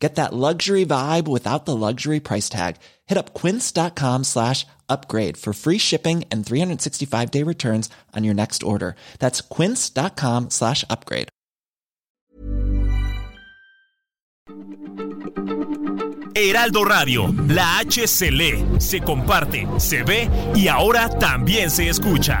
Get that luxury vibe without the luxury price tag. Hit up quince.com slash upgrade for free shipping and 365 day returns on your next order. That's quince.com slash upgrade. Heraldo Radio, la H se comparte, se ve y ahora también se escucha.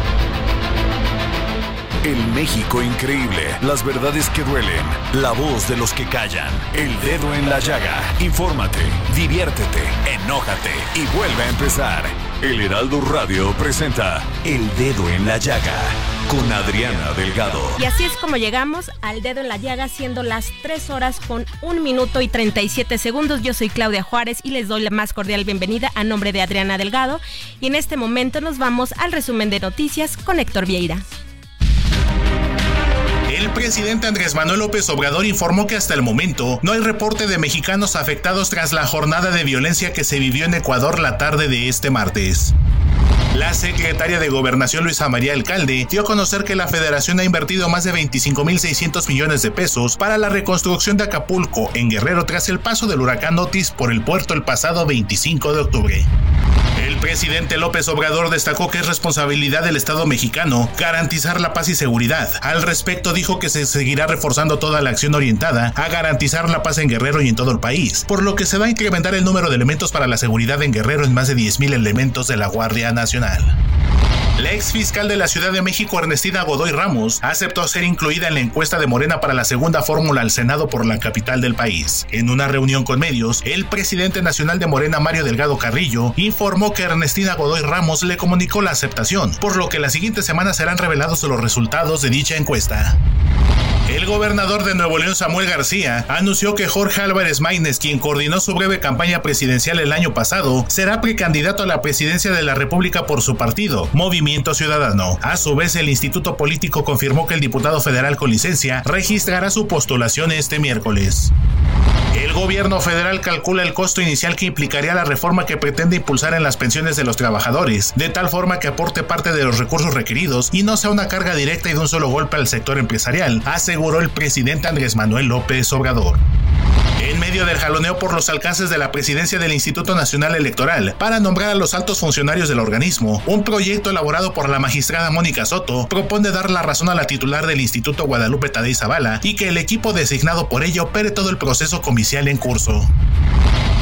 El México increíble. Las verdades que duelen. La voz de los que callan. El dedo en la llaga. Infórmate, diviértete, enójate y vuelve a empezar. El Heraldo Radio presenta El Dedo en la Llaga con Adriana Delgado. Y así es como llegamos al dedo en la llaga, siendo las 3 horas con 1 minuto y 37 segundos. Yo soy Claudia Juárez y les doy la más cordial bienvenida a nombre de Adriana Delgado. Y en este momento nos vamos al resumen de noticias con Héctor Vieira. El presidente Andrés Manuel López Obrador informó que hasta el momento no hay reporte de mexicanos afectados tras la jornada de violencia que se vivió en Ecuador la tarde de este martes. La secretaria de Gobernación Luisa María Alcalde dio a conocer que la federación ha invertido más de 25.600 millones de pesos para la reconstrucción de Acapulco en Guerrero tras el paso del huracán Otis por el puerto el pasado 25 de octubre. El presidente López Obrador destacó que es responsabilidad del Estado mexicano garantizar la paz y seguridad. Al respecto dijo que se seguirá reforzando toda la acción orientada a garantizar la paz en Guerrero y en todo el país, por lo que se va a incrementar el número de elementos para la seguridad en Guerrero en más de 10.000 elementos de la Guardia Nacional. La ex fiscal de la Ciudad de México, Ernestina Godoy Ramos, aceptó ser incluida en la encuesta de Morena para la segunda fórmula al Senado por la capital del país. En una reunión con medios, el presidente nacional de Morena, Mario Delgado Carrillo, informó que Ernestina Godoy Ramos le comunicó la aceptación, por lo que la siguiente semana serán revelados los resultados de dicha encuesta. El gobernador de Nuevo León, Samuel García, anunció que Jorge Álvarez Maínez, quien coordinó su breve campaña presidencial el año pasado, será precandidato a la presidencia de la República por su partido, Movimiento Ciudadano. A su vez, el Instituto Político confirmó que el diputado federal con licencia registrará su postulación este miércoles. El gobierno federal calcula el costo inicial que implicaría la reforma que pretende impulsar en las pensiones de los trabajadores, de tal forma que aporte parte de los recursos requeridos y no sea una carga directa y de un solo golpe al sector empresarial, aseguró el presidente Andrés Manuel López Obrador. En medio del jaloneo por los alcances de la presidencia del Instituto Nacional Electoral para nombrar a los altos funcionarios del organismo, un proyecto elaborado por la magistrada Mónica Soto propone dar la razón a la titular del Instituto Guadalupe Tadei Zavala y que el equipo designado por ello opere todo el proceso comicial en curso.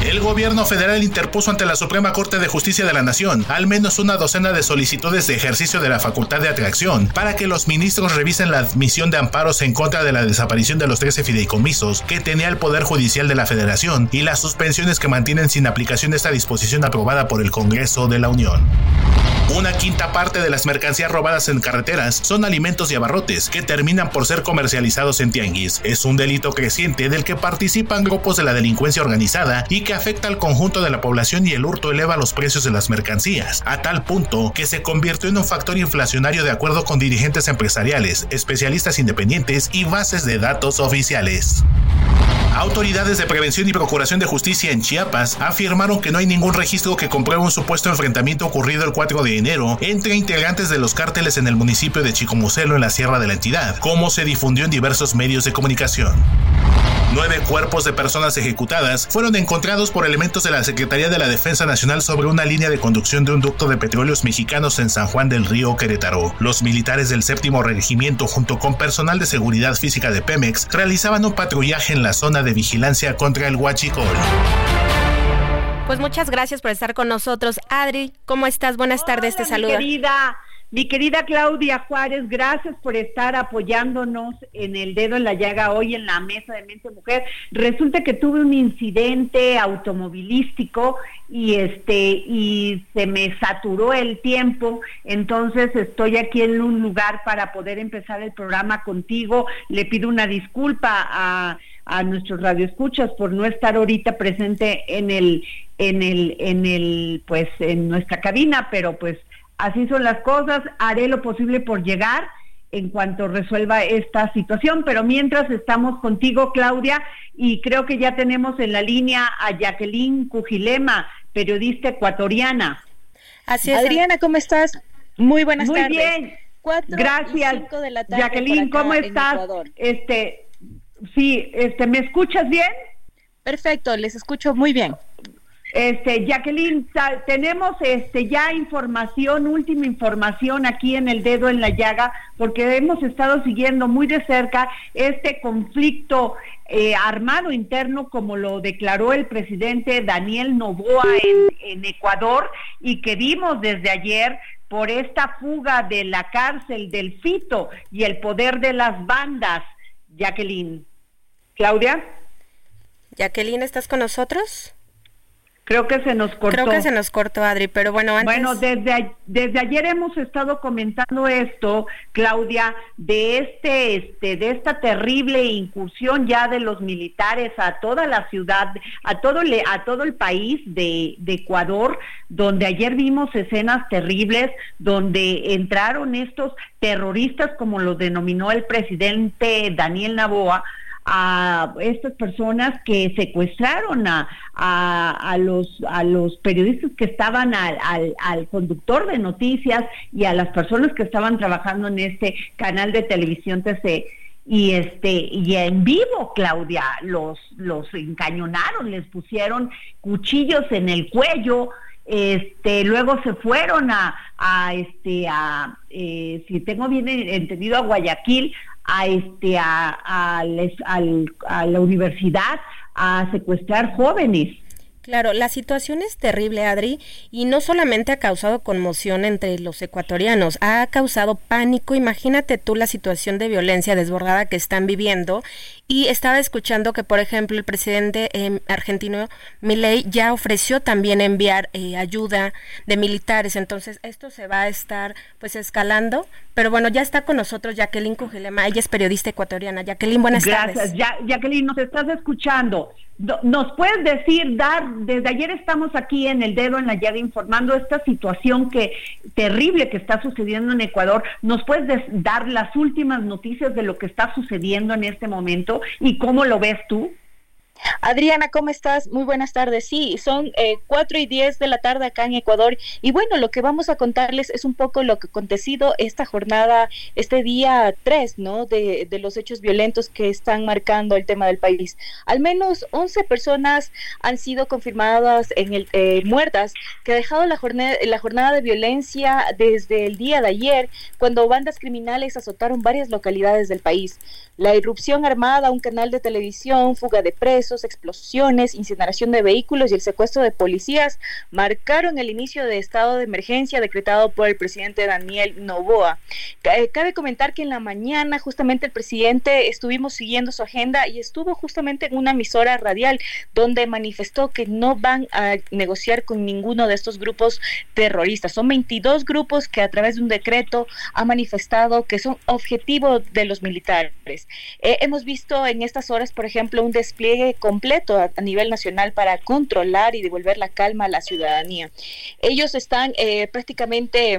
El gobierno federal interpuso ante la Suprema Corte de Justicia de la Nación al menos una docena de solicitudes de ejercicio de la facultad de atracción para que los ministros revisen la admisión de amparos en contra de la desaparición de los 13 fideicomisos que tenía el Poder Judicial de la Federación y las suspensiones que mantienen sin aplicación esta disposición aprobada por el Congreso de la Unión. Una quinta parte de las mercancías robadas en carreteras son alimentos y abarrotes que terminan por ser comercializados en tianguis. Es un delito creciente del que participan grupos de la delincuencia organizada y que afecta al conjunto de la población y el hurto eleva los precios de las mercancías, a tal punto que se convirtió en un factor inflacionario de acuerdo con dirigentes empresariales, especialistas independientes y bases de datos oficiales. Autoridades de prevención y procuración de justicia en Chiapas afirmaron que no hay ningún registro que compruebe un supuesto enfrentamiento ocurrido el 4 de enero entre integrantes de los cárteles en el municipio de Chicomucelo en la sierra de la entidad, como se difundió en diversos medios de comunicación. Nueve cuerpos de personas ejecutadas fueron encontrados por elementos de la Secretaría de la Defensa Nacional sobre una línea de conducción de un ducto de petróleos mexicanos en San Juan del Río, Querétaro. Los militares del séptimo regimiento junto con personal de seguridad física de Pemex realizaban un patrullaje en la zona de vigilancia contra el huachicol. Pues muchas gracias por estar con nosotros. Adri, ¿cómo estás? Buenas tardes, te saludo. Querida, Mi querida Claudia Juárez, gracias por estar apoyándonos en el dedo en la llaga hoy en la mesa de Mente Mujer. Resulta que tuve un incidente automovilístico y este y se me saturó el tiempo, entonces estoy aquí en un lugar para poder empezar el programa contigo. Le pido una disculpa a a nuestros radioescuchas por no estar ahorita presente en el en el en el pues en nuestra cabina, pero pues así son las cosas, haré lo posible por llegar en cuanto resuelva esta situación, pero mientras estamos contigo, Claudia, y creo que ya tenemos en la línea a Jacqueline Cujilema, periodista ecuatoriana. Así es. Adriana, ¿cómo estás? Muy buenas tardes. Muy bien. Gracias. Jacqueline, ¿cómo estás? Este, sí, este, ¿me escuchas bien? Perfecto, les escucho muy bien. Este, Jacqueline, tenemos este ya información, última información aquí en el dedo en la llaga, porque hemos estado siguiendo muy de cerca este conflicto eh, armado interno, como lo declaró el presidente Daniel Novoa en, en Ecuador, y que vimos desde ayer por esta fuga de la cárcel del Fito y el poder de las bandas. Jacqueline. Claudia. Jacqueline, ¿estás con nosotros? Creo que se nos cortó. Creo que se nos cortó, Adri, pero bueno, antes... Bueno, desde, desde ayer hemos estado comentando esto, Claudia, de este, este, de esta terrible incursión ya de los militares a toda la ciudad, a todo, a todo el país de, de Ecuador, donde ayer vimos escenas terribles, donde entraron estos terroristas, como los denominó el presidente Daniel Naboa, a estas personas que secuestraron a, a, los, a los periodistas que estaban al, al, conductor de noticias y a las personas que estaban trabajando en este canal de televisión TC y este y en vivo Claudia los los encañonaron les pusieron cuchillos en el cuello este luego se fueron a, este a eh, si tengo bien entendido a Guayaquil a este a, a la universidad a secuestrar jóvenes Claro, la situación es terrible, Adri, y no solamente ha causado conmoción entre los ecuatorianos, ha causado pánico. Imagínate tú la situación de violencia desbordada que están viviendo. Y estaba escuchando que, por ejemplo, el presidente em, argentino Milei ya ofreció también enviar eh, ayuda de militares. Entonces, esto se va a estar pues escalando. Pero bueno, ya está con nosotros Jacqueline Cujilema, ella es periodista ecuatoriana. Jacqueline, buenas tardes. Gracias, Jacqueline, nos estás escuchando. ¿Nos puedes decir, dar, desde ayer estamos aquí en el dedo en la llaga informando esta situación que terrible que está sucediendo en Ecuador? ¿Nos puedes dar las últimas noticias de lo que está sucediendo en este momento y cómo lo ves tú? Adriana, ¿cómo estás? Muy buenas tardes. Sí, son eh, 4 y 10 de la tarde acá en Ecuador. Y bueno, lo que vamos a contarles es un poco lo que ha acontecido esta jornada, este día 3, ¿no? De, de los hechos violentos que están marcando el tema del país. Al menos 11 personas han sido confirmadas en el, eh, muertas, que ha dejado la jornada, la jornada de violencia desde el día de ayer, cuando bandas criminales azotaron varias localidades del país. La irrupción armada, un canal de televisión, fuga de presos, explosiones, incineración de vehículos y el secuestro de policías marcaron el inicio de estado de emergencia decretado por el presidente Daniel Novoa. Eh, cabe comentar que en la mañana justamente el presidente estuvimos siguiendo su agenda y estuvo justamente en una emisora radial donde manifestó que no van a negociar con ninguno de estos grupos terroristas. Son 22 grupos que a través de un decreto ha manifestado que son objetivos de los militares. Eh, hemos visto en estas horas, por ejemplo, un despliegue completo a, nivel nacional para controlar y devolver la calma a la ciudadanía. Ellos están eh, prácticamente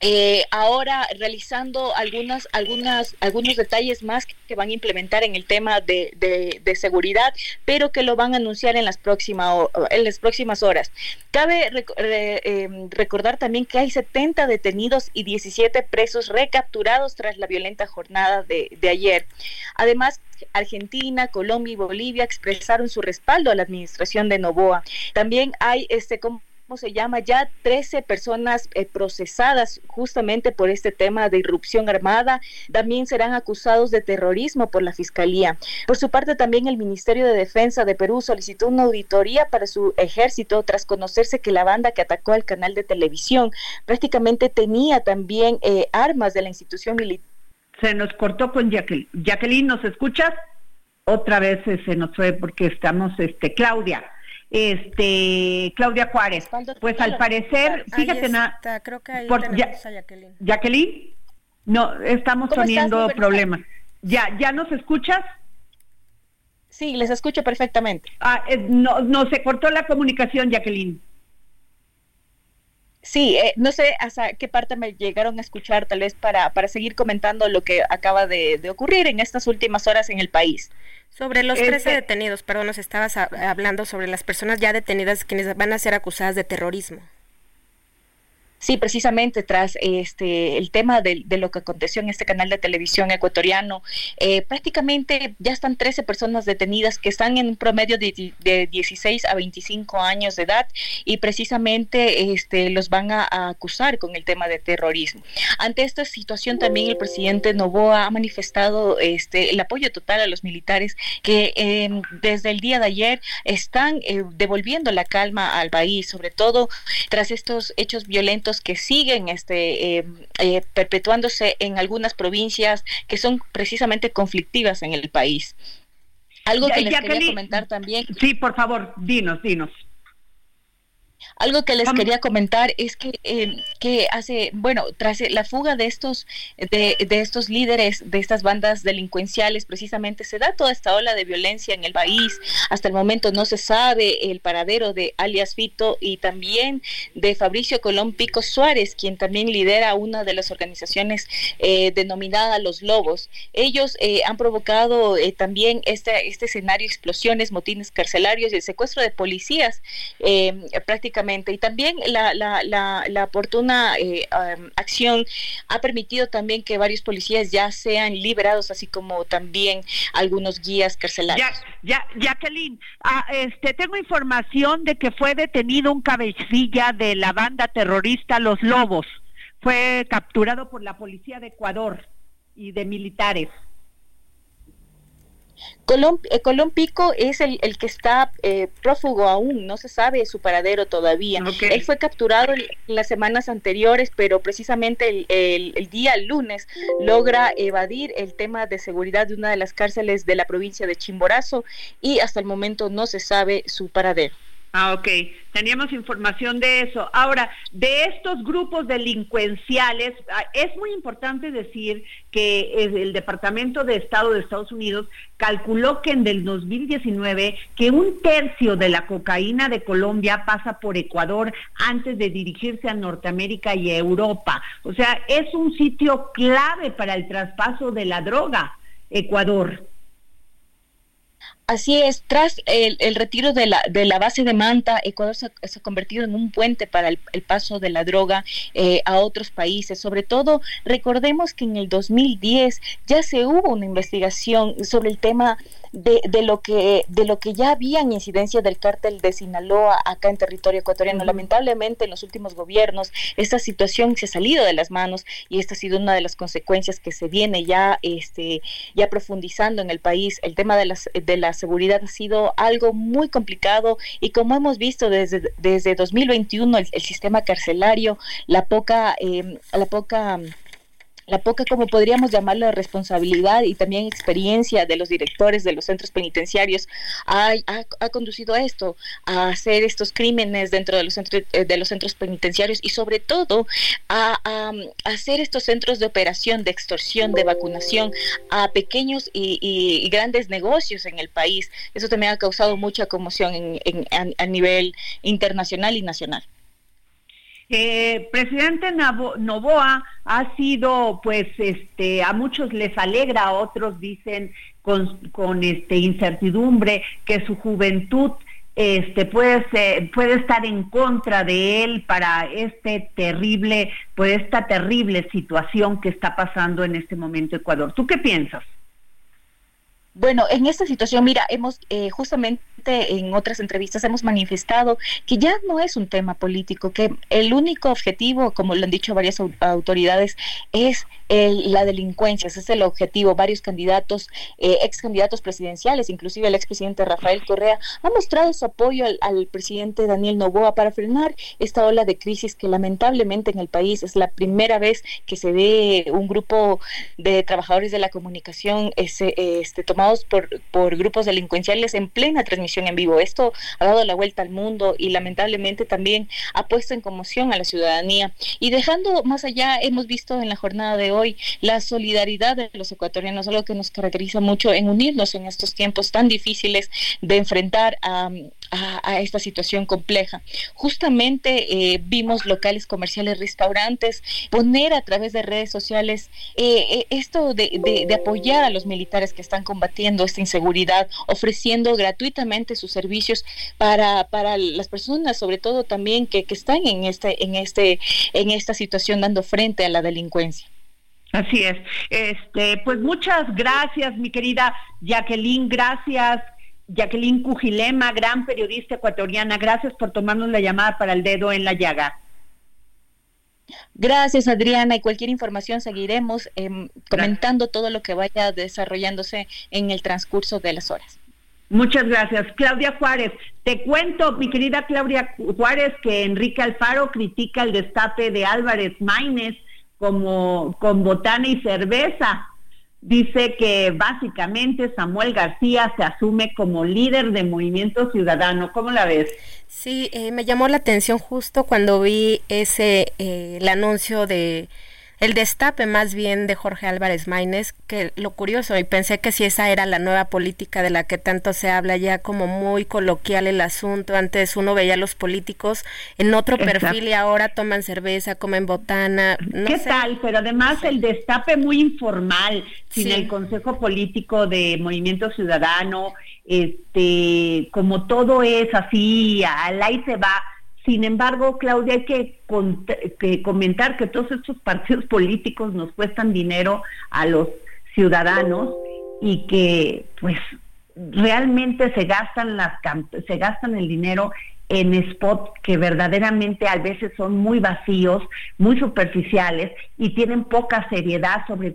eh, ahora realizando algunas, algunas, algunos detalles más que van a implementar en el tema de, de, seguridad, pero que lo van a anunciar en las, próximas en las próximas horas. Cabe em, recordar también que hay 70 detenidos y 17 presos recapturados tras la violenta jornada de, de ayer. Además, Argentina, Colombia y Bolivia expresaron su respaldo a la administración de Novoa. También hay este como se llama, ya 13 personas eh, procesadas justamente por este tema de irrupción armada. También serán acusados de terrorismo por la Fiscalía. Por su parte, también el Ministerio de Defensa de Perú solicitó una auditoría para su ejército tras conocerse que la banda que atacó al canal de televisión prácticamente tenía también eh, armas de la institución militar. Se nos cortó con Jacqueline. Jacqueline, ¿nos escuchas? Otra vez eh, se nos fue porque estamos, este, Claudia este Claudia Juárez. Pues al parecer, fíjate nada. Creo que ahí tenemos a Jacqueline. Jacqueline, no, estamos teniendo problemas. ¿Ya, ¿Ya nos escuchas? Sí, les escucho perfectamente. Ah, eh, no, no, se cortó la comunicación, Jacqueline. Sí, eh, no sé hasta qué parte me llegaron a escuchar, tal vez para, para seguir comentando lo que acaba de, ocurrir en estas últimas horas en el país. Sobre los 13 este detenidos, perdón, nos estabas hablando sobre las personas ya detenidas quienes van a ser acusadas de terrorismo. Sí, precisamente tras este el tema de, lo que aconteció en este canal de televisión ecuatoriano, eh, prácticamente ya están 13 personas detenidas que están en un promedio de, de 16 a 25 años de edad y precisamente este los van a, acusar con el tema de terrorismo. Ante esta situación también el presidente Novoa ha manifestado este el apoyo total a los militares que em, desde el día de ayer están eh, devolviendo la calma al país, sobre todo tras estos hechos violentos que siguen este, eh, eh, perpetuándose en algunas provincias que son precisamente conflictivas en el país. Algo que les quería comentar también. Sí, por favor, dinos, dinos. Algo que les quería comentar es que, eh, que hace, bueno, tras la fuga de estos, de, de, estos líderes, de estas bandas delincuenciales, precisamente se da toda esta ola de violencia en el país. Hasta el momento no se sabe el paradero de alias Vito y también de Fabricio Colón Pico Suárez, quien también lidera una de las organizaciones eh, denominada Los Lobos. Ellos eh, han provocado también este, este escenario, explosiones, motines carcelarios y el secuestro de policías prácticamente y también la, la, la, oportuna eh, acción ha permitido también que varios policías ya sean liberados, así como también algunos guías carcelarios. Ya, ya, Jacqueline, ah, este, tengo información de que fue detenido un cabecilla de la banda terrorista Los Lobos. Fue capturado por la policía de Ecuador y de militares. Colón, eh, Colón Pico es el, el que está eh, prófugo aún, no se sabe su paradero todavía. Él fue capturado en, las semanas anteriores, pero precisamente el, el, el, día lunes logra evadir el tema de seguridad de una de las cárceles de la provincia de Chimborazo y hasta el momento no se sabe su paradero. Ah, ok. Teníamos información de eso. Ahora, de estos grupos delincuenciales, ah, es muy importante decir que el Departamento de Estado de Estados Unidos calculó que en el 2019 que un tercio de la cocaína de Colombia pasa por Ecuador antes de dirigirse a Norteamérica y Europa. O sea, es un sitio clave para el traspaso de la droga, Ecuador. Así es, tras el, retiro de la, de la base de Manta, Ecuador se, ha convertido en un puente para el, paso de la droga eh, a otros países. Sobre todo, recordemos que en el 2010 ya se hubo una investigación sobre el tema de, de, lo que de lo que ya había en incidencia del cártel de Sinaloa acá en territorio ecuatoriano. Lamentablemente en los últimos gobiernos esta situación se ha salido de las manos y esta ha sido una de las consecuencias que se viene ya este ya profundizando en el país. El tema de las de la seguridad ha sido algo muy complicado y como hemos visto desde desde 2021 el, sistema carcelario, la poca eh, la poca la poca, como podríamos llamarlo, responsabilidad y también experiencia de los directores de los centros penitenciarios ha, ha, conducido a esto, a hacer estos crímenes dentro de los centros, eh, de los centros penitenciarios y sobre todo a, hacer estos centros de operación, de extorsión, de vacunación a pequeños y, grandes negocios en el país. Eso también ha causado mucha conmoción en, a nivel internacional y nacional. Eh, presidente Novoa ha sido, pues, este, a muchos les alegra, a otros dicen con, con este incertidumbre que su juventud este puede puede estar en contra de él para este terrible, pues esta terrible situación que está pasando en este momento Ecuador. ¿Tú qué piensas? Bueno, en esta situación, mira, hemos eh, justamente en otras entrevistas hemos manifestado que ya no es un tema político, que el único objetivo, como lo han dicho varias autoridades, es la delincuencia, ese es el objetivo. Varios candidatos, eh, ex candidatos presidenciales, inclusive el expresidente Rafael Correa, ha mostrado su apoyo al, presidente Daniel Novoa para frenar esta ola de crisis que lamentablemente en el país es la primera vez que se ve un grupo de trabajadores de la comunicación este, este por, por grupos delincuenciales en plena transmisión en vivo. Esto ha dado la vuelta al mundo y lamentablemente también ha puesto en conmoción a la ciudadanía. Y dejando más allá, hemos visto en la jornada de hoy la solidaridad de los ecuatorianos, algo que nos caracteriza mucho en unirnos en estos tiempos tan difíciles de enfrentar a, esta situación compleja. Justamente eh, vimos locales comerciales, restaurantes, poner a través de redes sociales eh, eh, esto de, de, apoyar a los militares que están combatiendo esta inseguridad, ofreciendo gratuitamente sus servicios para, para las personas, sobre todo también que, que están en este, en este, en esta situación dando frente a la delincuencia. Así es. Este, pues muchas gracias, mi querida Jacqueline, gracias. Jacqueline Cujilema, gran periodista ecuatoriana, gracias por tomarnos la llamada para el dedo en la llaga. Gracias, Adriana. Y cualquier información seguiremos em, comentando todo lo que vaya desarrollándose en el transcurso de las horas. Muchas gracias. Claudia Juárez, te cuento, mi querida Claudia Juárez, que Enrique Alfaro critica el destape de Álvarez Maínez como con botana y cerveza. Dice que básicamente Samuel García se asume como líder de Movimiento Ciudadano. ¿Cómo la ves? Sí, eh, me llamó la atención justo cuando vi ese eh, el anuncio de el destape más bien de Jorge Álvarez Maínez, que lo curioso, y pensé que si esa era la nueva política de la que tanto se habla, ya como muy coloquial el asunto, antes uno veía a los políticos en otro perfil y ahora toman cerveza, comen botana. ¿Qué tal? Pero además el destape muy informal, sin el Consejo Político de Movimiento Ciudadano, este, como todo es así, al ahí se va sin embargo, Claudia, hay que, comentar que todos estos partidos políticos nos cuestan dinero a los ciudadanos y que pues realmente se gastan las el dinero en spot que verdaderamente a veces son muy vacíos, muy superficiales y tienen poca seriedad, sobre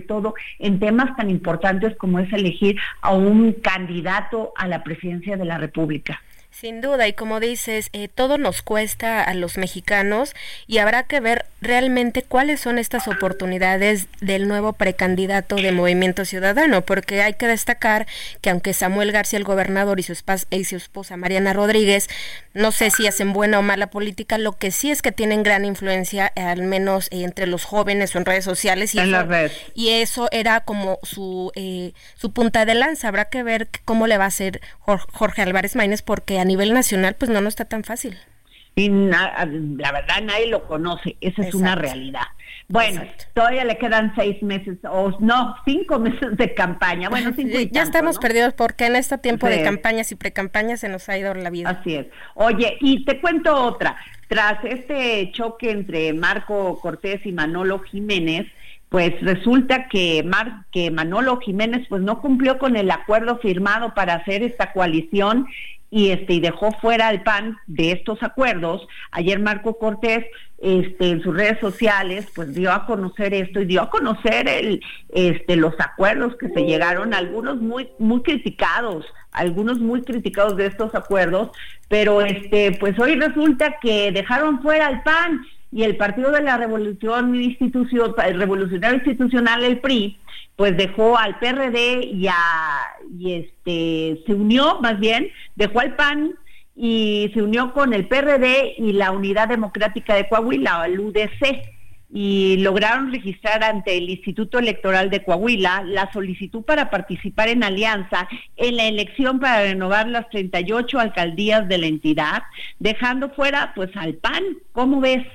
todo en temas tan importantes como es elegir a un candidato a la presidencia de la República. Sin duda, y como dices, eh, todo nos cuesta a los mexicanos y habrá que ver realmente cuáles son estas oportunidades del nuevo precandidato de Movimiento Ciudadano, porque hay que destacar que aunque Samuel García, el gobernador, y su, y su esposa Mariana Rodríguez, no sé si hacen buena o mala política, lo que sí es que tienen gran influencia, al menos entre los jóvenes o en redes sociales. Y en eso, red. Y eso era como su, eh, su punta de lanza. Habrá que ver cómo le va a hacer Jorge Álvarez Maínez, porque a nivel nacional pues no no está tan fácil. Y la verdad nadie lo conoce, esa es una realidad. Bueno, todavía le quedan seis meses, o no, cinco meses de campaña. Bueno, cinco Ya estamos perdidos porque en este tiempo de campañas y precampañas se nos ha ido la vida. Así es. Oye, y te cuento otra. Tras este choque entre Marco Cortés y Manolo Jiménez, pues resulta que, Mar, que Manolo Jiménez pues no cumplió con el acuerdo firmado para hacer esta coalición y este y dejó fuera al PAN de estos acuerdos. Ayer Marco Cortés este en sus redes sociales pues dio a conocer esto y dio a conocer el este los acuerdos que se llegaron, algunos muy muy criticados, algunos muy criticados de estos acuerdos, pero este pues hoy resulta que dejaron fuera al PAN y el Partido de la Revolución Institución, el Revolucionario Institucional, el PRI, pues dejó al PRD y a y este se unió más bien, dejó al PAN y se unió con el PRD y la Unidad Democrática de Coahuila, el UDC, y lograron registrar ante el Instituto Electoral de Coahuila la solicitud para participar en alianza en la elección para renovar las 38 alcaldías de la entidad, dejando fuera pues al PAN. ¿Cómo ves?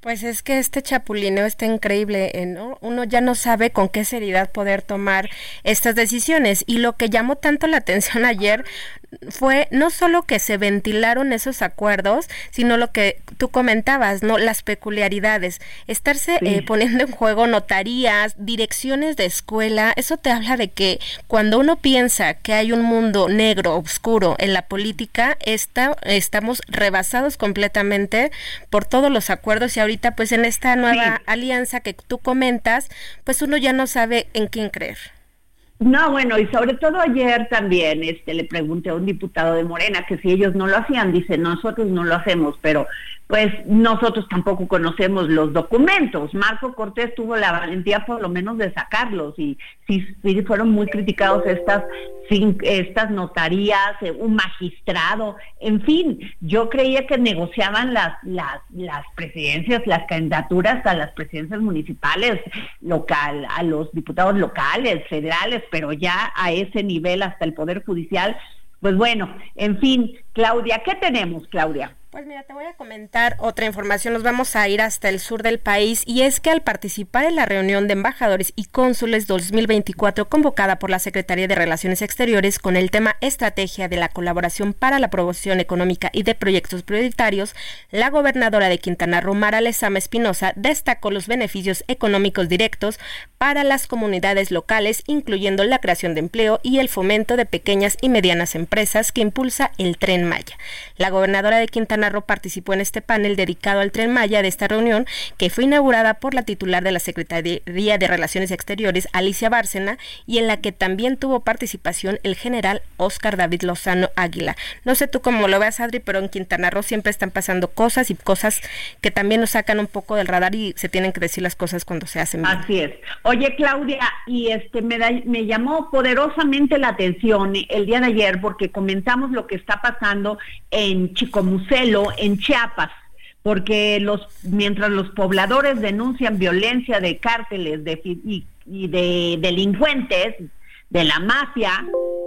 Pues es que este chapulineo está increíble, ¿eh? ¿no? Uno ya no sabe con qué seriedad poder tomar estas decisiones. Y lo que llamó tanto la atención ayer fue no solo que se ventilaron esos acuerdos, sino lo que tú comentabas, ¿no? Las peculiaridades, estarse eh, poniendo en juego notarías, direcciones de escuela, eso te habla de que cuando uno piensa que hay un mundo negro, oscuro en la política, está, estamos rebasados completamente por todos los acuerdos y ahorita pues en esta nueva alianza que tú comentas, pues uno ya no sabe en quién creer. No, bueno, y sobre todo ayer también este, le pregunté a un diputado de Morena que si ellos no lo hacían, dice, nosotros no lo hacemos, pero pues nosotros tampoco conocemos los documentos. Marco Cortés tuvo la valentía por lo menos de sacarlos y sí, fueron muy criticados estas, estas notarías, eh, un magistrado, en fin, yo creía que negociaban las, las, las presidencias, las candidaturas a las presidencias municipales, local, a los diputados locales, federales, pero ya a ese nivel hasta el Poder Judicial. Pues bueno, en fin, Claudia, ¿qué tenemos, Claudia? Pues mira, te voy a comentar otra información. Nos vamos a ir hasta el sur del país y es que al participar en la reunión de embajadores y cónsules 2024 convocada por la Secretaría de Relaciones Exteriores con el tema Estrategia de la Colaboración para la Promoción Económica y de Proyectos Prioritarios, la gobernadora de Quintana Roo, Mara Lezama Espinosa, destacó los beneficios económicos directos para las comunidades locales, incluyendo la creación de empleo y el fomento de pequeñas y medianas empresas que impulsa el Tren Maya. La gobernadora de Quintana Narro participó en este panel dedicado al Tren Maya de esta reunión, que fue inaugurada por la titular de la Secretaría de Relaciones Exteriores, Alicia Bárcena, y en la que también tuvo participación el general Oscar David Lozano Águila. No sé tú cómo lo veas, Adri, pero en Quintana Roo siempre están pasando cosas y cosas que también nos sacan un poco del radar y se tienen que decir las cosas cuando se hacen. Así es. Oye, Claudia, y este me, me llamó poderosamente la atención el día de ayer porque comentamos lo que está pasando en Chicomusel en Chiapas, porque los mientras los pobladores denuncian violencia de cárteles de, y, de delincuentes, de la mafia,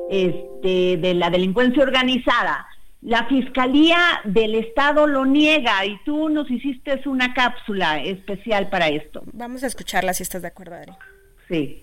este, de la delincuencia organizada, la Fiscalía del Estado lo niega y tú nos hiciste una cápsula especial para esto. Vamos a escucharla si estás de acuerdo, Adri. Sí.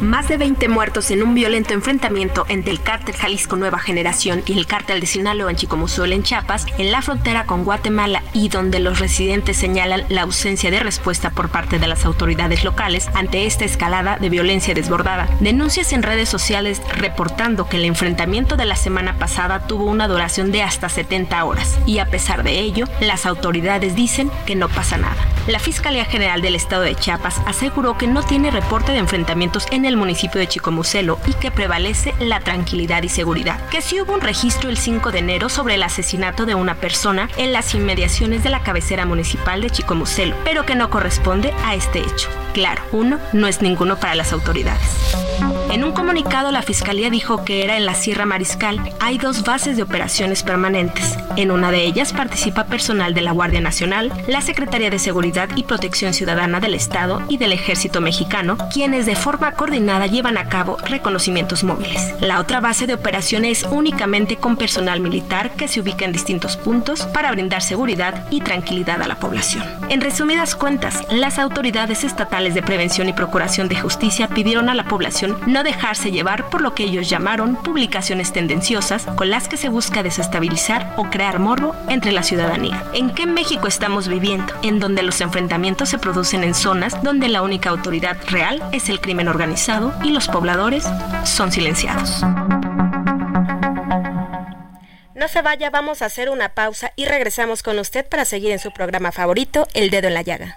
Más de 20 muertos en un violento enfrentamiento entre el cártel Jalisco Nueva Generación y el cártel de Sinaloa en Chicomuzuel en Chiapas, en la frontera con Guatemala y donde los residentes señalan la ausencia de respuesta por parte de las autoridades locales ante esta escalada de violencia desbordada. Denuncias en redes sociales reportando que el enfrentamiento de la semana pasada tuvo una duración de hasta 70 horas y a pesar de ello, las autoridades dicen que no pasa nada. La Fiscalía General del Estado de Chiapas aseguró que no tiene reporte de enfrentamientos en el el municipio de Chicomucelo y que prevalece la tranquilidad y seguridad. Que sí hubo un registro el 5 de enero sobre el asesinato de una persona en las inmediaciones de la cabecera municipal de Chicomucelo, pero que no corresponde a este hecho. Claro, uno no es ninguno para las autoridades. En un comunicado, la Fiscalía dijo que era en la Sierra Mariscal. Hay dos bases de operaciones permanentes. En una de ellas participa personal de la Guardia Nacional, la Secretaría de Seguridad y Protección Ciudadana del Estado y del Ejército Mexicano, quienes de forma coordinada llevan a cabo reconocimientos móviles. La otra base de operaciones únicamente con personal militar que se ubica en distintos puntos para brindar seguridad y tranquilidad a la población. En resumidas cuentas, las autoridades estatales de prevención y procuración de justicia pidieron a la población no dejarse llevar por lo que ellos llamaron publicaciones tendenciosas con las que se busca desestabilizar o crear morbo entre la ciudadanía. ¿En qué México estamos viviendo? En donde los enfrentamientos se producen en zonas donde la única autoridad real es el crimen organizado y los pobladores son silenciados. No se vaya, vamos a hacer una pausa y regresamos con usted para seguir en su programa favorito, El Dedo en la Llaga.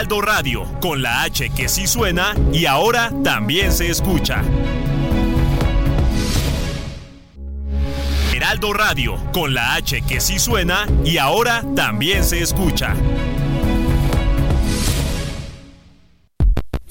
Heraldo Radio, con la H que sí suena y ahora también se escucha. Heraldo Radio, con la H que sí suena y ahora también se escucha.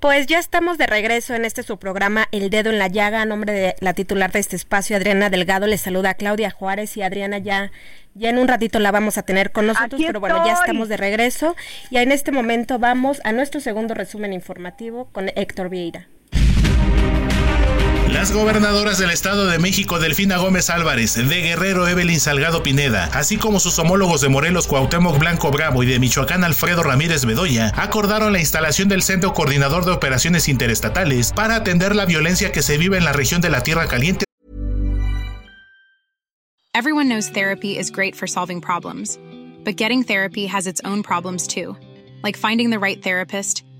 Pues ya estamos de regreso en este su programa El Dedo en la Llaga. A nombre de la titular de este espacio, Adriana Delgado, les saluda Claudia Juárez y Adriana ya, ya en un ratito la vamos a tener con nosotros, pero bueno, ya estamos de regreso y en este momento vamos a nuestro segundo resumen informativo con Héctor Vieira. Las gobernadoras del Estado de México, Delfina Gómez Álvarez, de Guerrero, Evelyn Salgado Pineda, así como sus homólogos de Morelos, Cuauhtémoc Blanco Bravo y de Michoacán, Alfredo Ramírez Bedoya, acordaron la instalación del Centro Coordinador de Operaciones Interestatales para atender la violencia que se vive en la región de la Tierra Caliente. Everyone knows therapy is great for solving problems, but getting therapy has its own problems too, like finding the right therapist,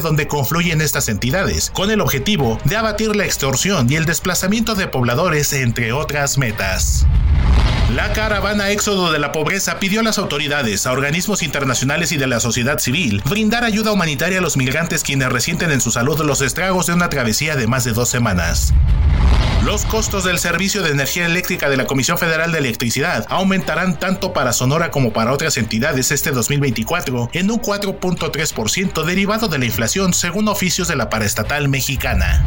donde confluyen estas entidades, con el objetivo de abatir la extorsión y el desplazamiento de pobladores, entre otras metas. La caravana Éxodo de la Pobreza pidió a las autoridades, a organismos internacionales y de la sociedad civil brindar ayuda humanitaria a los migrantes quienes resienten en su salud los estragos de una travesía de más de dos semanas. Los costos del servicio de energía eléctrica de la Comisión Federal de Electricidad aumentarán tanto para Sonora como para otras entidades este 2024 en un 4.3% derivado de la inflación según oficios de la paraestatal mexicana.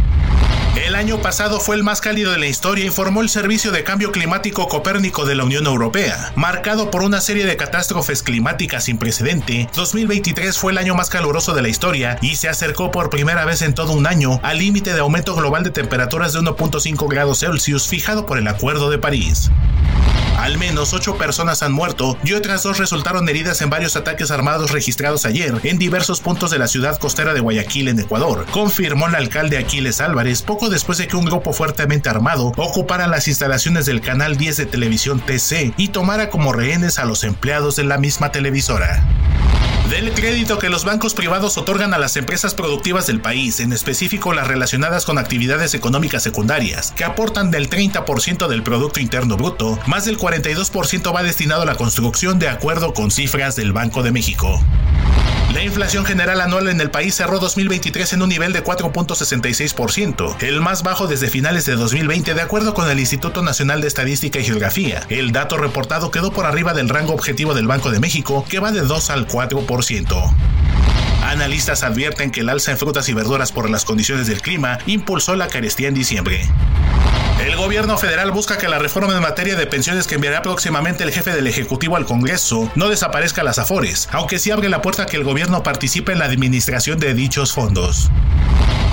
El año pasado fue el más cálido de la historia, informó el Servicio de Cambio Climático Copérnico de la Unión Europea. Marcado por una serie de catástrofes climáticas sin precedente, 2023 fue el año más caluroso de la historia y se acercó por primera vez en todo un año al límite de aumento global de temperaturas de 1.5 grados Celsius fijado por el Acuerdo de París. Al menos ocho personas han muerto y otras dos resultaron heridas en varios ataques armados registrados ayer en diversos puntos de la ciudad costera de Guayaquil, en Ecuador, confirmó el alcalde Aquiles Álvarez poco después de que un grupo fuertemente armado ocupara las instalaciones del canal 10 de televisión TC y tomara como rehenes a los empleados de la misma televisora. Del crédito que los bancos privados otorgan a las empresas productivas del país, en específico las relacionadas con actividades económicas secundarias, que aportan del 30% del Producto Interno Bruto, más del 42% va destinado a la construcción de acuerdo con cifras del Banco de México. La inflación general anual en el país cerró 2023 en un nivel de 4.66%, el más bajo desde finales de 2020 de acuerdo con el Instituto Nacional de Estadística y Geografía. El dato reportado quedó por arriba del rango objetivo del Banco de México, que va de 2 al 4%. Analistas advierten que el alza en frutas y verduras por las condiciones del clima impulsó la carestía en diciembre. El gobierno federal busca que la reforma en materia de pensiones que enviará próximamente el jefe del Ejecutivo al Congreso no desaparezca las afores, aunque sí abre la puerta a que el gobierno participe en la administración de dichos fondos.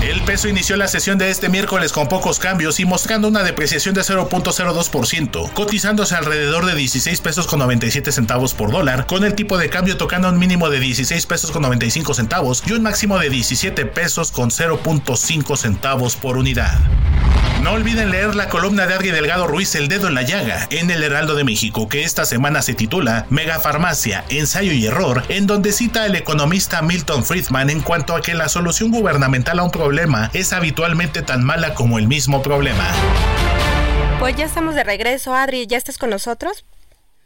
El peso inició la sesión de este miércoles con pocos cambios y mostrando una depreciación de 0.02%, cotizándose alrededor de 16 pesos con 97 centavos por dólar, con el tipo de cambio tocando un mínimo de 16 pesos con 95 centavos y un máximo de 17 pesos con 0.5 centavos por unidad. No olviden leer la columna de Adri Delgado Ruiz El Dedo en la Llaga en el Heraldo de México, que esta semana se titula Megafarmacia, ensayo y error, en donde cita el economista Milton Friedman en cuanto a que la solución gubernamental a un problema es habitualmente tan mala como el mismo problema. Pues ya estamos de regreso, Adri, ¿ya estás con nosotros?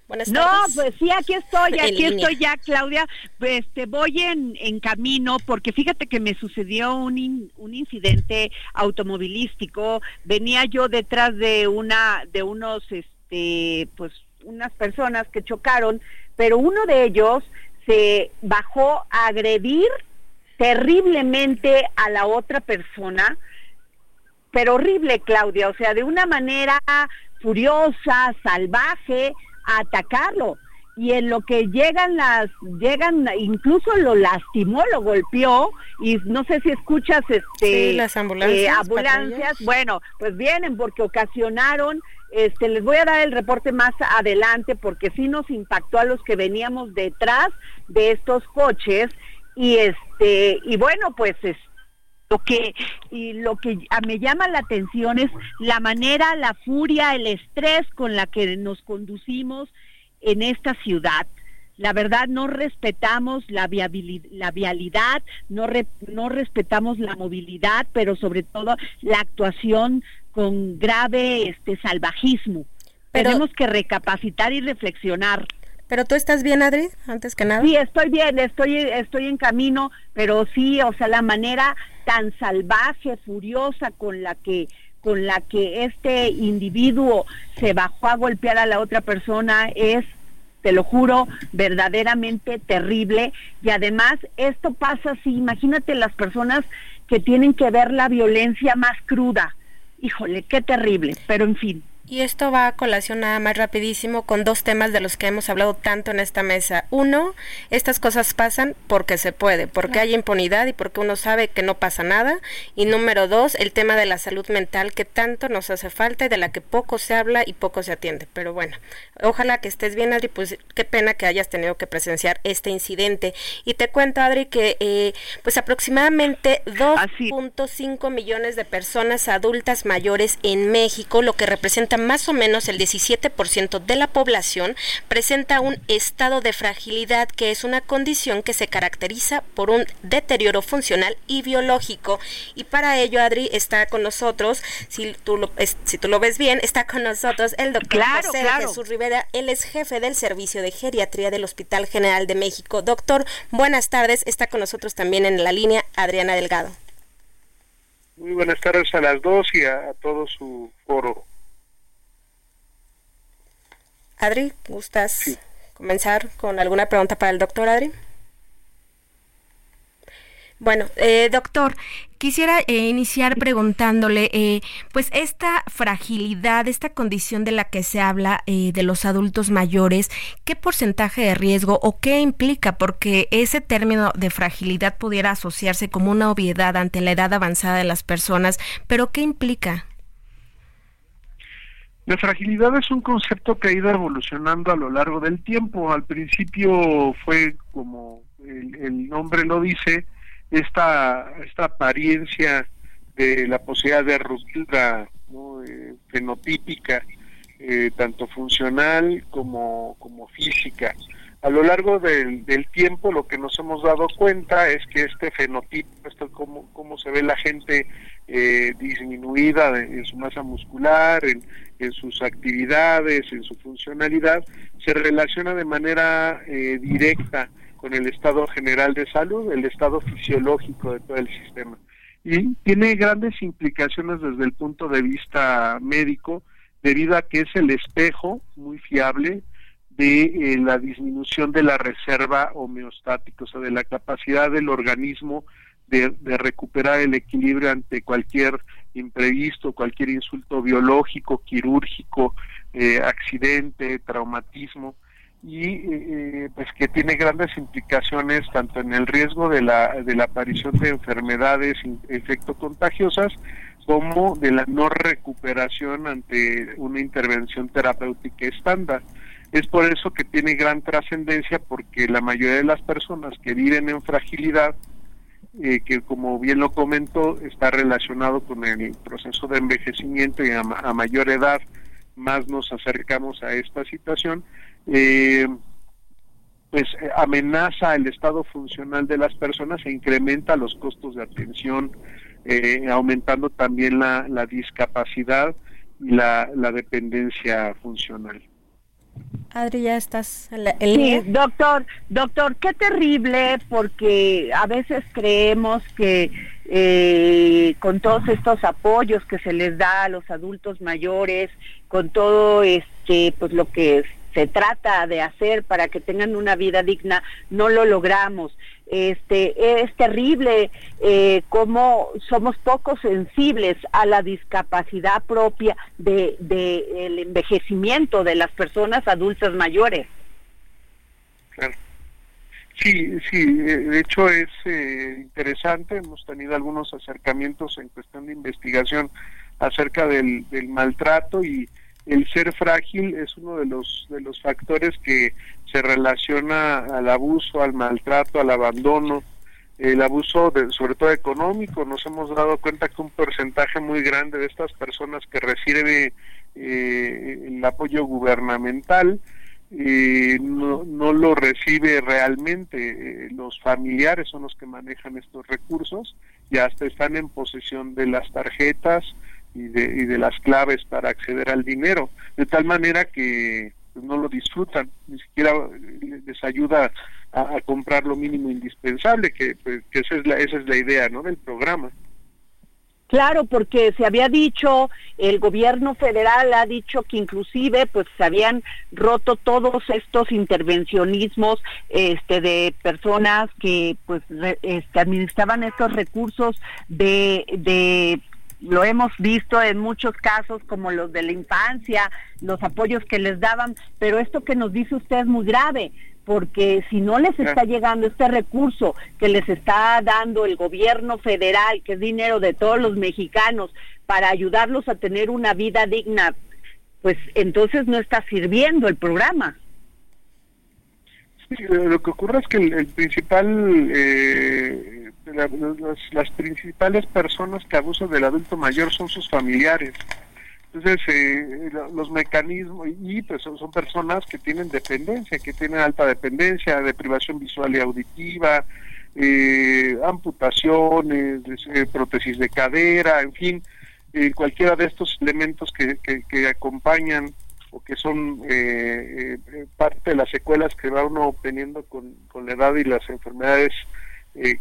Buenas no, pues sí, aquí estoy, aquí estoy ya, Claudia. Este, voy en, en camino porque fíjate que me sucedió un, un incidente automovilístico. Venía yo detrás de una, de unos, este, pues, unas personas que chocaron, pero uno de ellos se bajó a agredir terriblemente a la otra persona, pero horrible, Claudia, o sea, de una manera furiosa, salvaje, a atacarlo. Y en lo que llegan las, llegan, incluso lo lastimó, lo golpeó, y no sé si escuchas este las ambulancias, eh, ambulancias. bueno, pues vienen porque ocasionaron este, les voy a dar el reporte más adelante porque sí nos impactó a los que veníamos detrás de estos coches y este y bueno pues lo que y lo que me llama la atención es la manera, la furia, el estrés con la que nos conducimos en esta ciudad. La verdad no respetamos la, la vialidad, no, no respetamos la movilidad, pero sobre todo la actuación con grave este salvajismo. Tenemos que recapacitar y reflexionar. Pero tú estás bien, Adri, antes que nada. Sí, estoy bien, estoy, estoy en camino, pero sí, o sea, la manera tan salvaje, furiosa con la que con la que este individuo se bajó a golpear a la otra persona es, te lo juro, verdaderamente terrible. Y además, esto pasa así, imagínate las personas que tienen que ver la violencia más cruda. Híjole, qué terrible, pero en fin. Y esto va a colación nada más rapidísimo con dos temas de los que hemos hablado tanto en esta mesa. Uno, estas cosas pasan porque se puede, porque hay impunidad y porque uno sabe que no pasa nada. Y número dos, el tema de la salud mental que tanto nos hace falta y de la que poco se habla y poco se atiende. Pero bueno, ojalá que estés bien, Adri. Pues qué pena que hayas tenido que presenciar este incidente. Y te cuento, Adri, que eh, pues aproximadamente 2.5 millones de personas adultas mayores en México, lo que representa más o menos el 17% de la población presenta un estado de fragilidad que es una condición que se caracteriza por un deterioro funcional y biológico. Y para ello, Adri, está con nosotros, si tú lo, si tú lo ves bien, está con nosotros el doctor José Jesús Rivera. Él es jefe del Servicio de Geriatría del Hospital General de México. Doctor, buenas tardes. Está con nosotros también en la línea Adriana Delgado. Muy buenas tardes a las dos y a todo su foro. Adri, ¿gustas comenzar con alguna pregunta para el doctor Adri? Bueno, eh, doctor, quisiera eh, iniciar preguntándole, eh, pues esta fragilidad, esta condición de la que se habla de los adultos mayores, ¿qué porcentaje de riesgo o qué implica? Porque ese término de fragilidad pudiera asociarse como una obviedad ante la edad avanzada de las personas, pero ¿qué implica? La fragilidad es un concepto que ha ido evolucionando a lo largo del tiempo. Al principio fue, como el, nombre lo dice, esta, esta apariencia de la posibilidad de ruptura eh, fenotípica, eh, tanto funcional como, como física. A lo largo del, tiempo lo que nos hemos dado cuenta es que este fenotipo, esto cómo, cómo se ve la gente eh, disminuida en su masa muscular, en, en sus actividades, en su funcionalidad, se relaciona de manera eh, directa con el estado general de salud, el estado fisiológico de todo el sistema. Y tiene grandes implicaciones desde el punto de vista médico, debido a que es el espejo muy fiable de eh, la disminución de la reserva homeostática, o sea, de la capacidad del organismo de, recuperar el equilibrio ante cualquier imprevisto, cualquier insulto biológico, quirúrgico, eh, accidente, traumatismo y eh, pues que tiene grandes implicaciones tanto en el riesgo de la, de la aparición de enfermedades infectocontagiosas como de la no recuperación ante una intervención terapéutica estándar. Es por eso que tiene gran trascendencia porque la mayoría de las personas que viven en fragilidad eh, que como bien lo comento está relacionado con el proceso de envejecimiento y a, mayor edad más nos acercamos a esta situación, eh, pues eh, amenaza el estado funcional de las personas e incrementa los costos de atención, aumentando también la, discapacidad y la dependencia funcional. Adri, ya estás en Sí, doctor, doctor, qué terrible porque a veces creemos que eh, con todos estos apoyos que se les da a los adultos mayores, con todo este, pues lo que se trata de hacer para que tengan una vida digna, no lo logramos. Este, es terrible eh, cómo somos poco sensibles a la discapacidad propia del de, el envejecimiento de las personas adultas mayores. Sí, sí, eh, de hecho es eh, interesante, hemos tenido algunos acercamientos en cuestión de investigación acerca del maltrato y el ser frágil es uno de los de los factores que se relaciona al abuso, al maltrato, al abandono, el abuso, de, sobre todo económico. Nos hemos dado cuenta que un porcentaje muy grande de estas personas que recibe eh, el apoyo gubernamental eh, no, no lo recibe realmente. Eh, los familiares son los que manejan estos recursos y hasta están en posesión de las tarjetas y de, y de las claves para acceder al dinero, de tal manera que pues, no lo disfrutan, ni siquiera les ayuda a, comprar lo mínimo indispensable, que, pues, que esa, es la, esa es la idea ¿no? del programa. Claro, porque se había dicho, el gobierno federal ha dicho que inclusive pues se habían roto todos estos intervencionismos este de personas que pues este, administraban estos recursos de, de lo hemos visto en muchos casos como los de la infancia, los apoyos que les daban, pero esto que nos dice usted es muy grave, porque si no les está llegando este recurso que les está dando el gobierno federal, que es dinero de todos los mexicanos, para ayudarlos a tener una vida digna, pues entonces no está sirviendo el programa. Sí, lo que ocurre es que el, principal, eh, las, principales personas que abusan del adulto mayor son sus familiares. Entonces, eh, los mecanismos, y pues son, personas que tienen dependencia, que tienen alta dependencia, deprivación visual y auditiva, eh, amputaciones, eh, prótesis de cadera, en fin, cualquiera de estos elementos que, que, acompañan o que son parte de las secuelas que va uno obteniendo con, con la edad y las enfermedades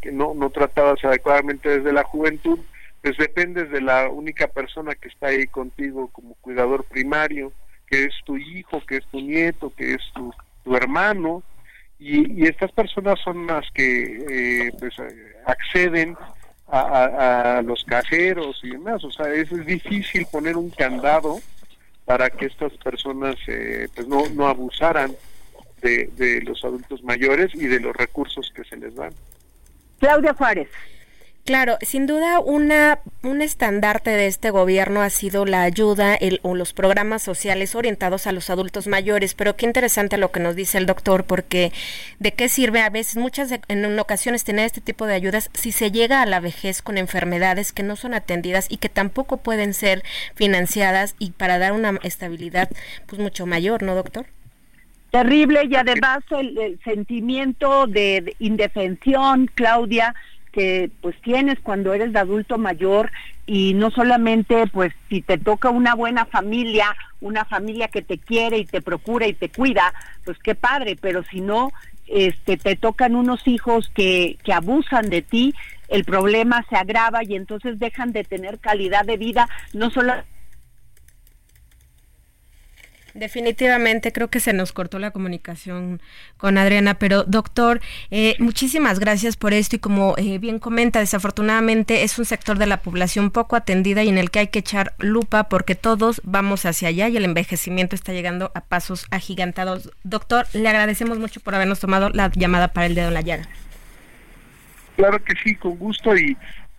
que no, no tratadas adecuadamente desde la juventud, pues dependes de la única persona que está ahí contigo como cuidador primario, que es tu hijo, que es tu nieto, que es tu, tu hermano, y, estas personas son las que eh, pues, acceden a, los cajeros y demás, o sea, es, difícil poner un candado para que estas personas eh, pues no, no abusaran de, de los adultos mayores y de los recursos que se les dan. Claudia Juárez. Claro, sin duda una un estandarte de este gobierno ha sido la ayuda el, o los programas sociales orientados a los adultos mayores, pero qué interesante lo que nos dice el doctor porque de qué sirve a veces muchas en ocasiones tener este tipo de ayudas si se llega a la vejez con enfermedades que no son atendidas y que tampoco pueden ser financiadas y para dar una estabilidad pues mucho mayor, ¿no, doctor? Terrible y además el sentimiento de indefensión, Claudia, que pues tienes cuando eres de adulto mayor y no solamente pues si te toca una buena familia, una familia que te quiere y te procura y te cuida, pues qué padre, pero si no este te tocan unos hijos que que abusan de ti, el problema se agrava y entonces dejan de tener calidad de vida no solo Definitivamente creo que se nos cortó la comunicación con Adriana, pero doctor, eh, muchísimas gracias por esto y como eh, bien comenta, desafortunadamente es un sector de la población poco atendida y en el que hay que echar lupa porque todos vamos hacia allá y el envejecimiento está llegando a pasos agigantados. Doctor, le agradecemos mucho por habernos tomado la llamada para el dedo en la llaga. Claro que sí, con gusto y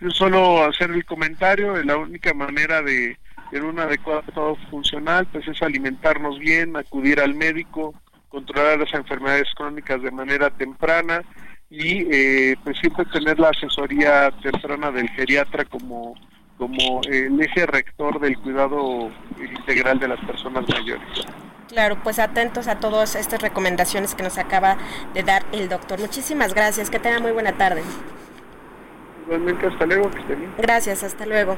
solo hacer el comentario, la única manera de en un adecuado estado funcional, pues es alimentarnos bien, acudir al médico, controlar las enfermedades crónicas de manera temprana y eh, pues siempre tener la asesoría temprana del geriatra como como el eje rector del cuidado integral de las personas mayores. Claro, pues atentos a todas estas recomendaciones que nos acaba de dar el doctor. Muchísimas gracias, que tenga muy buena tarde. Igualmente, hasta luego, que esté bien. Gracias, hasta luego.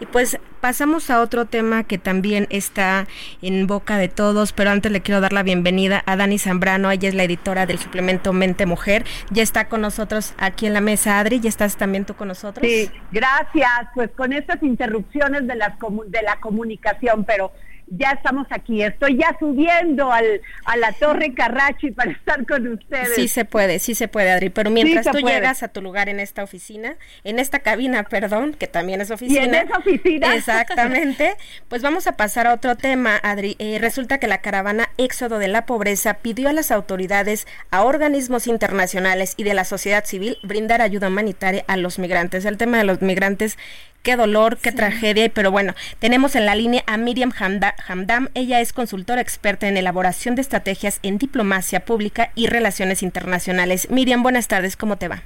Y pues pasamos a otro tema que también está en boca de todos, pero antes le quiero dar la bienvenida a Dani Zambrano, ella es la editora del suplemento Mente Mujer, ya está con nosotros aquí en la mesa, Adri, ya estás también tú con nosotros. Sí, gracias, pues con estas interrupciones de, las de la comunicación, pero ya estamos aquí. Estoy ya subiendo al, a la Torre Carrachi para estar con ustedes. Sí se puede, sí se puede, Adri. Pero mientras tú llegas a tu lugar en esta oficina, en esta cabina, perdón, que también es oficina. Y en esa oficina. Exactamente. pues vamos a pasar a otro tema, Adri. Eh, resulta que la caravana Éxodo de la Pobreza pidió a las autoridades, a organismos internacionales y de la sociedad civil brindar ayuda humanitaria a los migrantes. El tema de los migrantes Qué dolor, qué tragedia, pero bueno, tenemos en la línea a Miriam Hamdam. Ella es consultora experta en elaboración de estrategias en diplomacia pública y relaciones internacionales. Miriam, buenas tardes, ¿cómo te va?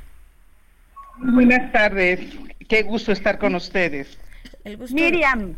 Buenas tardes, qué gusto estar con ustedes. Miriam.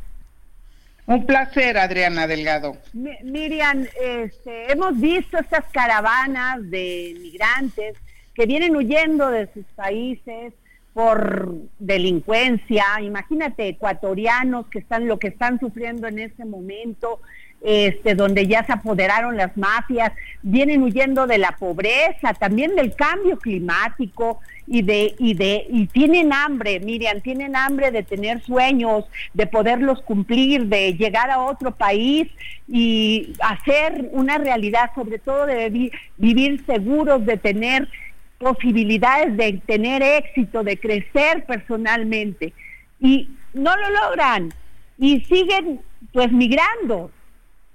Un placer, Adriana Delgado. Miriam, este, hemos visto estas caravanas de migrantes que vienen huyendo de sus países por delincuencia. Imagínate, ecuatorianos que están lo que están sufriendo en este momento, este, donde ya se apoderaron las mafias, vienen huyendo de la pobreza, también del cambio climático y de y de y tienen hambre, Miriam, tienen hambre de tener sueños, de poderlos cumplir, de llegar a otro país y hacer una realidad, sobre todo de vivir seguros, de tener posibilidades de tener éxito, de crecer personalmente y no lo logran y siguen pues migrando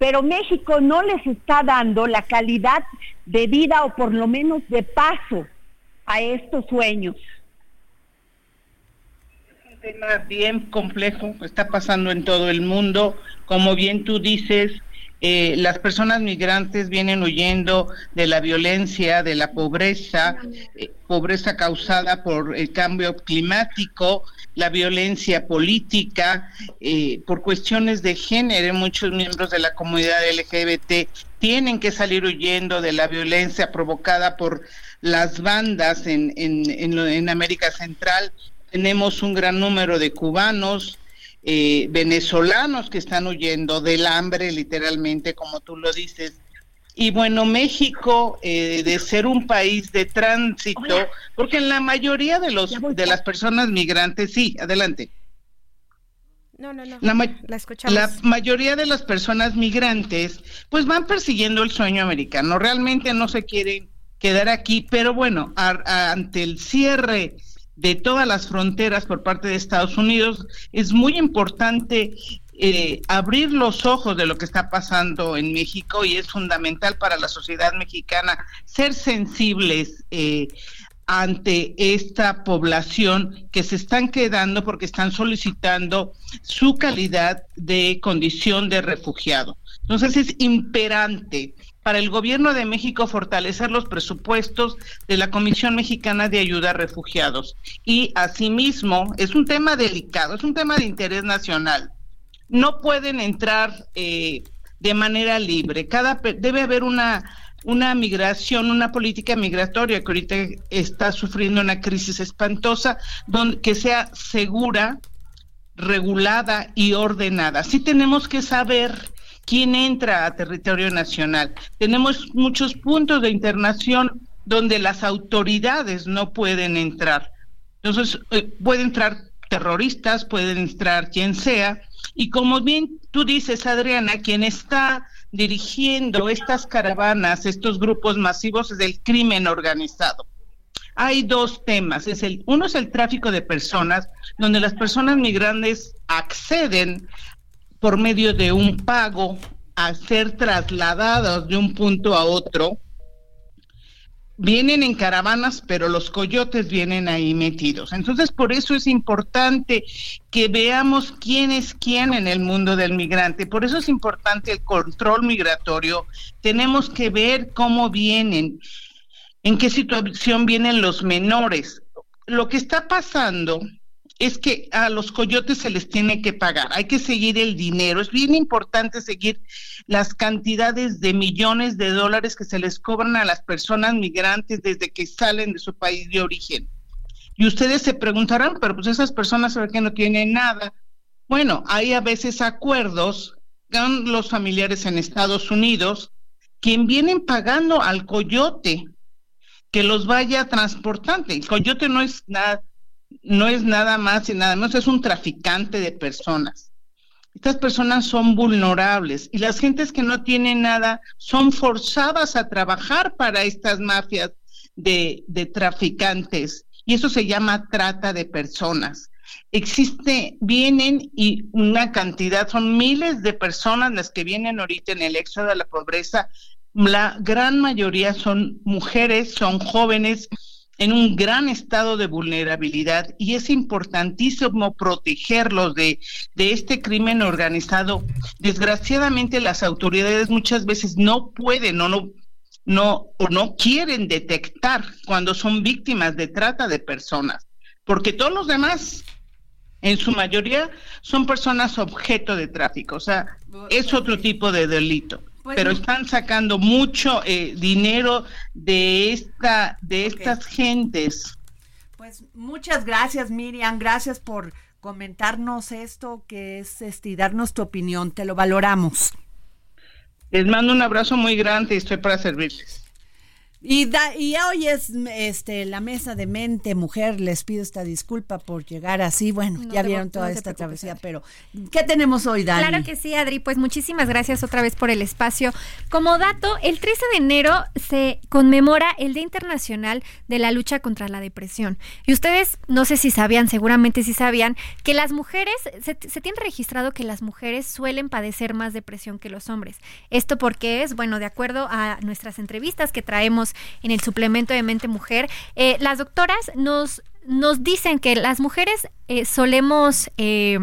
pero México no les está dando la calidad de vida o por lo menos de paso a estos sueños. Es un tema bien complejo, está pasando en todo el mundo. Como bien tú dices, eh, las personas migrantes vienen huyendo de la violencia, de la pobreza, eh, pobreza causada por el cambio climático, la violencia política, eh, por cuestiones de género. Muchos miembros de la comunidad LGBT tienen que salir huyendo de la violencia provocada por las bandas en, en, en América Central. Tenemos un gran número de cubanos, eh, venezolanos que están huyendo del hambre, literalmente, como tú lo dices. Y bueno, México, eh, de ser un país de tránsito, porque en la mayoría de, los, de las personas migrantes, sí, adelante. No, no, no. La, escuchamos. la, mayoría de las personas migrantes, pues van persiguiendo el sueño americano. Realmente no se quieren quedar aquí, pero bueno, ante el cierre de todas las fronteras por parte de Estados Unidos, es muy importante eh, abrir los ojos de lo que está pasando en México y es fundamental para la sociedad mexicana ser sensibles eh, ante esta población que se están quedando porque están solicitando su calidad de condición de refugiado. Entonces es imperante para el gobierno de México fortalecer los presupuestos de la Comisión Mexicana de Ayuda a Refugiados. Y asimismo, es un tema delicado, es un tema de interés nacional. No pueden entrar eh, de manera libre. Cada debe haber una una migración, una política migratoria que ahorita está sufriendo una crisis espantosa, que sea segura, regulada y ordenada. Sí tenemos que saber quién entra a territorio nacional. Tenemos muchos puntos de internación donde las autoridades no pueden entrar. Entonces, eh, pueden entrar terroristas, pueden entrar quien sea, y como bien tú dices, Adriana, quien está dirigiendo estas caravanas, estos grupos masivos, es el crimen organizado. Hay dos temas. Es el, uno es el tráfico de personas, donde las personas migrantes acceden por medio de un pago a ser trasladados de un punto a otro. Vienen en caravanas, pero los coyotes vienen ahí metidos. Entonces, por eso es importante que veamos quién es quién en el mundo del migrante. Por eso es importante el control migratorio. Tenemos que ver cómo vienen, en qué situación vienen los menores. Lo que está pasando es que a los coyotes se les tiene que pagar, hay que seguir el dinero. Es bien importante seguir las cantidades de millones de dólares que se les cobran a las personas migrantes desde que salen de su país de origen. Y ustedes se preguntarán, pero pues esas personas saben que no tienen nada. Bueno, hay a veces acuerdos con los familiares en Estados Unidos quien vienen pagando al coyote que los vaya transportando. El coyote no es nada no es nada más y nada menos, es un traficante de personas. Estas personas son vulnerables y las gentes que no tienen nada son forzadas a trabajar para estas mafias de, traficantes y eso se llama trata de personas. Existe, vienen y una cantidad, son miles de personas las que vienen ahorita en el éxodo de la pobreza. La gran mayoría son mujeres, son jóvenes, en un gran estado de vulnerabilidad y es importantísimo protegerlos de, de este crimen organizado. Desgraciadamente las autoridades muchas veces no pueden o no, no, o no quieren detectar cuando son víctimas de trata de personas. porque todos los demás, en su mayoría, son personas objeto de tráfico, o sea, es otro tipo de delito. Pues pero están sacando mucho eh, dinero de esta de estas gentes. Pues muchas gracias Miriam, gracias por comentarnos esto que es este, darnos tu opinión, te lo valoramos. Les mando un abrazo muy grande y estoy para servirles. Y, da, y hoy es este, la mesa de mente mujer, les pido esta disculpa por llegar así, bueno, ya vieron toda esta travesía, pero ¿qué tenemos hoy, Dani? Claro que sí, Adri, pues muchísimas gracias otra vez por el espacio. Como dato, el 13 de enero se conmemora el Día Internacional de la Lucha contra la Depresión. Y ustedes, no sé si sabían, seguramente sí sabían, que las mujeres, se, se tiene registrado que las mujeres suelen padecer más depresión que los hombres. Esto porque es, bueno, de acuerdo a nuestras entrevistas que traemos en el suplemento de Mente Mujer, eh, las doctoras nos, nos dicen que las mujeres eh, solemos... Eh,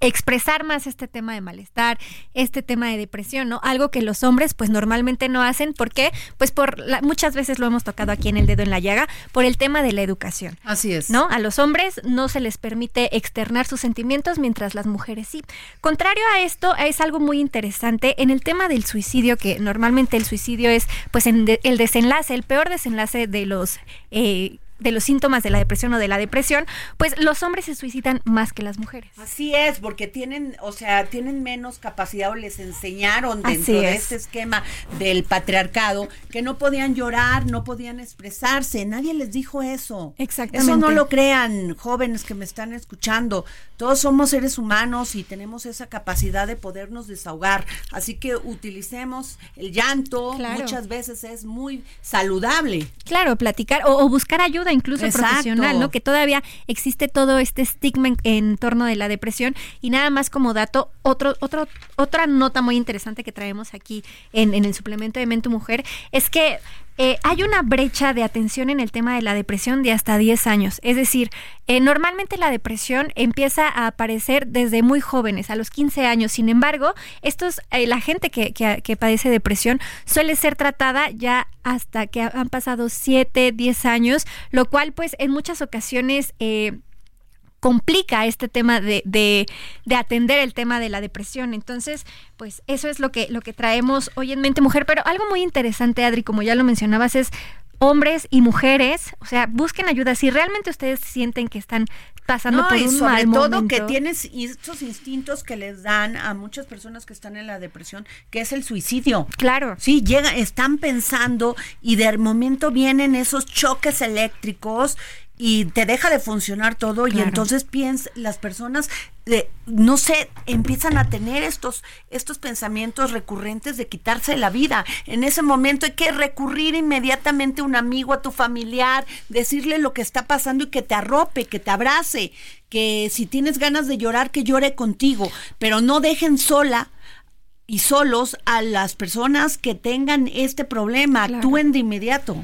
expresar más este tema de malestar, este tema de depresión, ¿no? Algo que los hombres pues normalmente no hacen, ¿por qué? Pues por muchas veces lo hemos tocado aquí en el dedo en la llaga, por el tema de la educación. Así es. ¿No? A los hombres no se les permite externar sus sentimientos mientras las mujeres sí. Contrario a esto, es algo muy interesante en el tema del suicidio, que normalmente el suicidio es pues en el desenlace, el peor desenlace de los eh, de los síntomas de la depresión o de la depresión, pues los hombres se suicidan más que las mujeres. Así es, porque tienen, o sea, tienen menos capacidad o les enseñaron dentro de este esquema del patriarcado que no podían llorar, no podían expresarse, nadie les dijo eso. Exactamente. Eso no lo crean, jóvenes que me están escuchando. Todos somos seres humanos y tenemos esa capacidad de podernos desahogar, así que utilicemos el llanto, muchas veces es muy saludable. Claro, platicar o buscar ayuda incluso profesional, ¿no? Que todavía existe todo este estigma en, torno de la depresión. Y nada más como dato, otro, otro, otra nota muy interesante que traemos aquí en, en el suplemento de Mente Mujer es que eh, hay una brecha de atención en el tema de la depresión de hasta 10 años. Es decir, eh, normalmente la depresión empieza a aparecer desde muy jóvenes, a los 15 años. Sin embargo, estos, eh, la gente que, que, padece depresión suele ser tratada ya hasta que han pasado 7, 10 años, lo cual pues en muchas ocasiones complica este tema de, de, de, atender el tema de la depresión. Entonces, pues eso es lo que, lo que traemos hoy en Mente Mujer. Pero algo muy interesante, Adri, como ya lo mencionabas, es hombres y mujeres, o sea, busquen ayuda. Si realmente ustedes sienten que están pasando por un sobre todo que tienes estos instintos que les dan a muchas personas que están en la depresión, que es el suicidio. Claro. Sí, llega, están pensando y de momento vienen esos choques eléctricos y te deja de funcionar todo y entonces piensa, las personas de, no sé, empiezan a tener estos, estos pensamientos recurrentes de quitarse la vida. En ese momento hay que recurrir inmediatamente a un amigo, a tu familiar, decirle lo que está pasando y que te arrope, que te abrace, que si tienes ganas de llorar, que llore contigo, pero no dejen sola y solos a las personas que tengan este problema, actúen de inmediato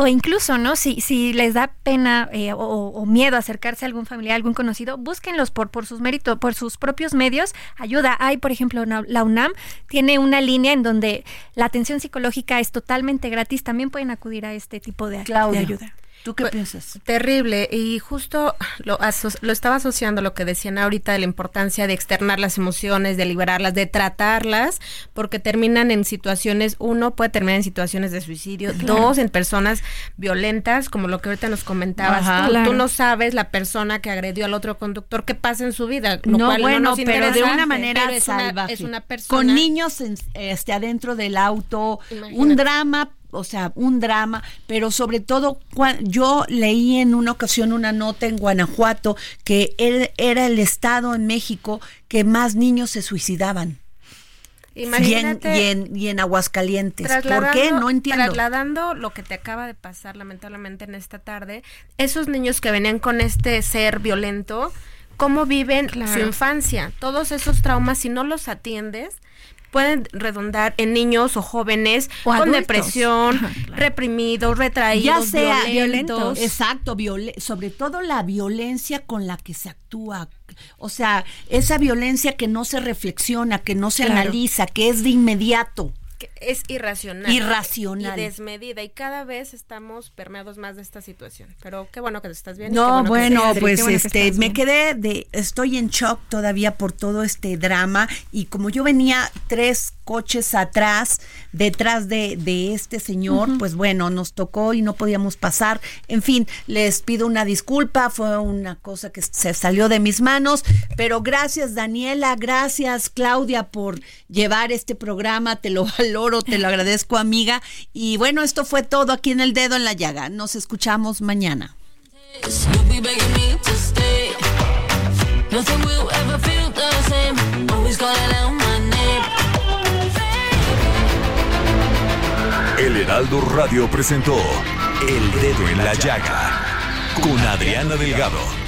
o incluso, ¿no? Si, si les da pena eh, o, miedo acercarse a algún familiar, algún conocido, búsquenlos por, por sus méritos, por sus propios medios. Ayuda. Hay, por ejemplo, la UNAM tiene una línea en donde la atención psicológica es totalmente gratis. También pueden acudir a este tipo de, de ayuda. ¿Tú qué pues, piensas? Terrible. Y justo lo, lo estaba asociando a lo que decían ahorita de la importancia de externar las emociones, de liberarlas, de tratarlas, porque terminan en situaciones, uno puede terminar en situaciones de suicidio, dos en personas violentas, como lo que ahorita nos comentabas. tú, no sabes la persona que agredió al otro conductor qué pasa en su vida. no, bueno, pero de una manera salvaje. es una persona. Con niños este, adentro del auto, un drama o sea, un drama, pero sobre todo yo leí en una ocasión una nota en Guanajuato que era el estado en México que más niños se suicidaban. Imagínate, y, en, y, en, Aguascalientes. ¿Por qué? No entiendo. Trasladando lo que te acaba de pasar lamentablemente en esta tarde, esos niños que venían con este ser violento, ¿cómo viven su infancia? Todos esos traumas, si no los atiendes, pueden redundar en niños o jóvenes con depresión, reprimidos, retraídos, ya sea violentos. Exacto, sobre todo la violencia con la que se actúa. O sea, esa violencia que no se reflexiona, que no se analiza, que es de inmediato. Es irracional. Irracional. Y desmedida. Y cada vez estamos permeados más de esta situación. Pero qué bueno que estás bien. No, bueno, pues este, me quedé de, estoy en shock todavía por todo este drama. Y como yo venía tres coches atrás, detrás de, de este señor, pues bueno, nos tocó y no podíamos pasar. En fin, les pido una disculpa, fue una cosa que se salió de mis manos. Pero gracias, Daniela, gracias, Claudia, por llevar este programa. Te lo oro, te lo agradezco, amiga. Y bueno, esto fue todo aquí en El Dedo en la Llaga. Nos escuchamos mañana. El Heraldo Radio presentó El Dedo en la Llaga con Adriana Delgado.